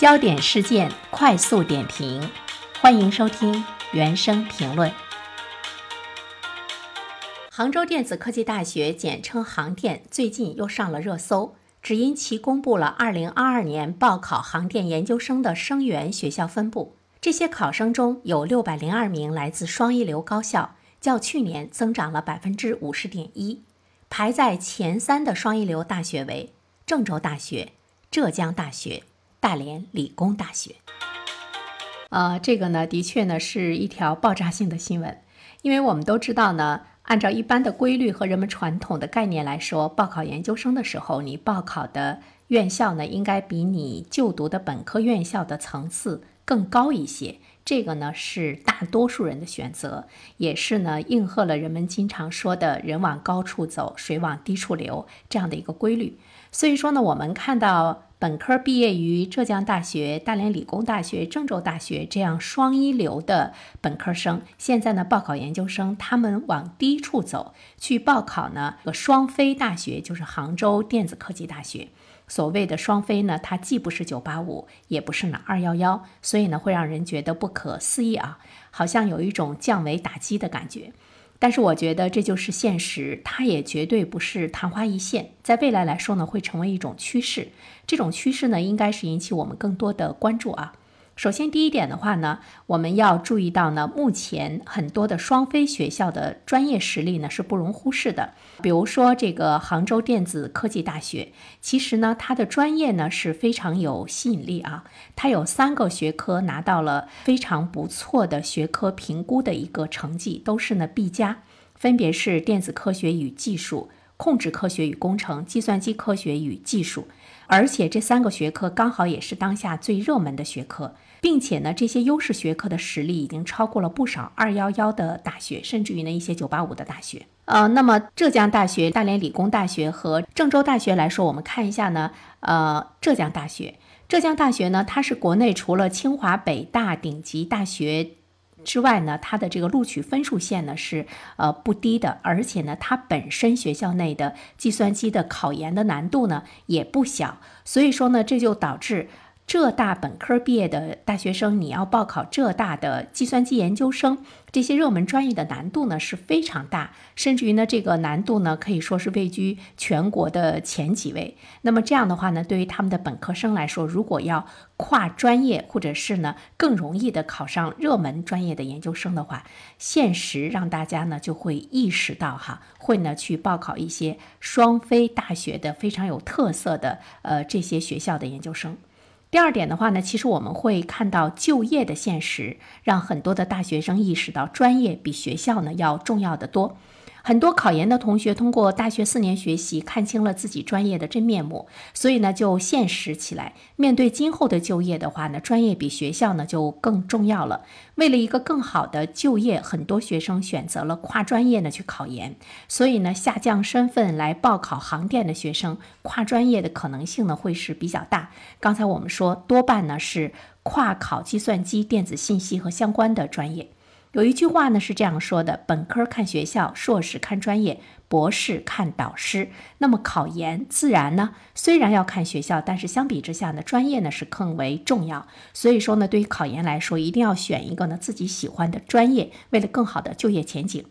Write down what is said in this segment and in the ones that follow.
焦点事件快速点评，欢迎收听原声评论。杭州电子科技大学（简称杭电）最近又上了热搜，只因其公布了2022年报考杭电研究生的生源学校分布。这些考生中有602名来自双一流高校，较去年增长了50.1%。排在前三的双一流大学为郑州大学、浙江大学。大连理工大学，呃，这个呢，的确呢是一条爆炸性的新闻，因为我们都知道呢，按照一般的规律和人们传统的概念来说，报考研究生的时候，你报考的院校呢，应该比你就读的本科院校的层次更高一些。这个呢是大多数人的选择，也是呢应和了人们经常说的人往高处走，水往低处流这样的一个规律。所以说呢，我们看到。本科毕业于浙江大学、大连理工大学、郑州大学这样双一流的本科生，现在呢报考研究生，他们往低处走，去报考呢个双非大学，就是杭州电子科技大学。所谓的双非呢，它既不是九八五，也不是哪二幺幺，所以呢会让人觉得不可思议啊，好像有一种降维打击的感觉。但是我觉得这就是现实，它也绝对不是昙花一现，在未来来说呢，会成为一种趋势。这种趋势呢，应该是引起我们更多的关注啊。首先，第一点的话呢，我们要注意到呢，目前很多的双非学校的专业实力呢是不容忽视的。比如说这个杭州电子科技大学，其实呢它的专业呢是非常有吸引力啊，它有三个学科拿到了非常不错的学科评估的一个成绩，都是呢 B 加，分别是电子科学与技术、控制科学与工程、计算机科学与技术，而且这三个学科刚好也是当下最热门的学科。并且呢，这些优势学科的实力已经超过了不少二幺幺的大学，甚至于呢一些九八五的大学。呃，那么浙江大学、大连理工大学和郑州大学来说，我们看一下呢，呃，浙江大学，浙江大学呢，它是国内除了清华、北大顶级大学之外呢，它的这个录取分数线呢是呃不低的，而且呢，它本身学校内的计算机的考研的难度呢也不小，所以说呢，这就导致。浙大本科毕业的大学生，你要报考浙大的计算机研究生，这些热门专业的难度呢是非常大，甚至于呢这个难度呢可以说是位居全国的前几位。那么这样的话呢，对于他们的本科生来说，如果要跨专业或者是呢更容易的考上热门专业的研究生的话，现实让大家呢就会意识到哈，会呢去报考一些双非大学的非常有特色的呃这些学校的研究生。第二点的话呢，其实我们会看到就业的现实，让很多的大学生意识到专业比学校呢要重要的多。很多考研的同学通过大学四年学习，看清了自己专业的真面目，所以呢就现实起来。面对今后的就业的话呢，专业比学校呢就更重要了。为了一个更好的就业，很多学生选择了跨专业呢去考研。所以呢，下降身份来报考航电的学生，跨专业的可能性呢会是比较大。刚才我们说，多半呢是跨考计算机、电子信息和相关的专业。有一句话呢是这样说的：本科看学校，硕士看专业，博士看导师。那么考研自然呢，虽然要看学校，但是相比之下呢，专业呢是更为重要。所以说呢，对于考研来说，一定要选一个呢自己喜欢的专业，为了更好的就业前景。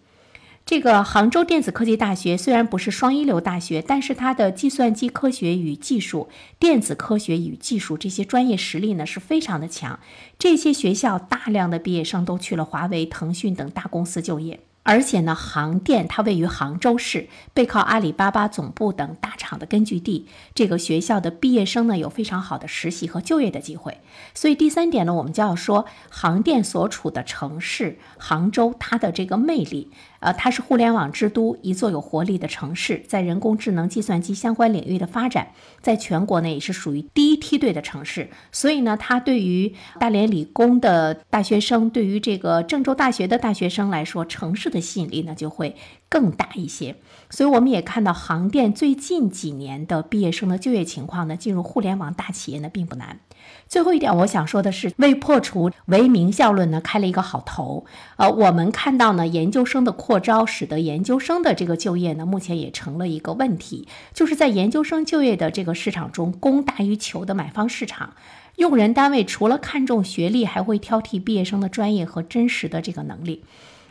这个杭州电子科技大学虽然不是双一流大学，但是它的计算机科学与技术、电子科学与技术这些专业实力呢是非常的强。这些学校大量的毕业生都去了华为、腾讯等大公司就业。而且呢，杭电它位于杭州市，背靠阿里巴巴总部等大厂的根据地。这个学校的毕业生呢，有非常好的实习和就业的机会。所以第三点呢，我们就要说杭电所处的城市杭州，它的这个魅力。呃，它是互联网之都，一座有活力的城市，在人工智能、计算机相关领域的发展，在全国呢也是属于第一梯队的城市。所以呢，它对于大连理工的大学生，对于这个郑州大学的大学生来说，城市的吸引力呢就会更大一些。所以我们也看到，杭电最近几年的毕业生的就业情况呢，进入互联网大企业呢并不难。最后一点，我想说的是，为破除唯名校论呢开了一个好头。呃，我们看到呢，研究生的扩招，使得研究生的这个就业呢，目前也成了一个问题。就是在研究生就业的这个市场中，供大于求的买方市场，用人单位除了看重学历，还会挑剔毕业生的专业和真实的这个能力。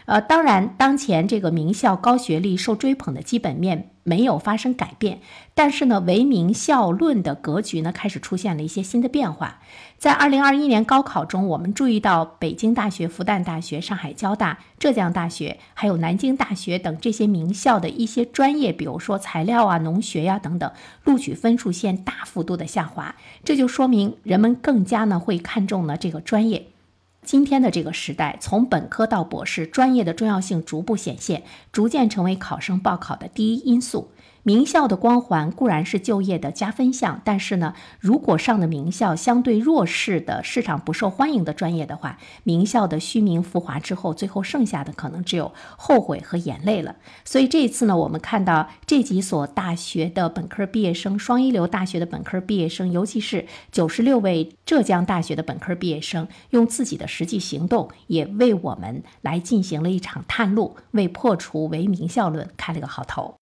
呃，当然，当前这个名校高学历受追捧的基本面没有发生改变，但是呢，唯名校论的格局呢开始出现了一些新的变化。在二零二一年高考中，我们注意到北京大学、复旦大学、上海交大、浙江大学，还有南京大学等这些名校的一些专业，比如说材料啊、农学呀等等，录取分数线大幅度的下滑，这就说明人们更加呢会看重呢这个专业。今天的这个时代，从本科到博士，专业的重要性逐步显现，逐渐成为考生报考的第一因素。名校的光环固然是就业的加分项，但是呢，如果上的名校相对弱势的市场不受欢迎的专业的话，名校的虚名浮华之后，最后剩下的可能只有后悔和眼泪了。所以这一次呢，我们看到这几所大学的本科毕业生，双一流大学的本科毕业生，尤其是九十六位浙江大学的本科毕业生，用自己的实际行动，也为我们来进行了一场探路，为破除唯名校论开了个好头。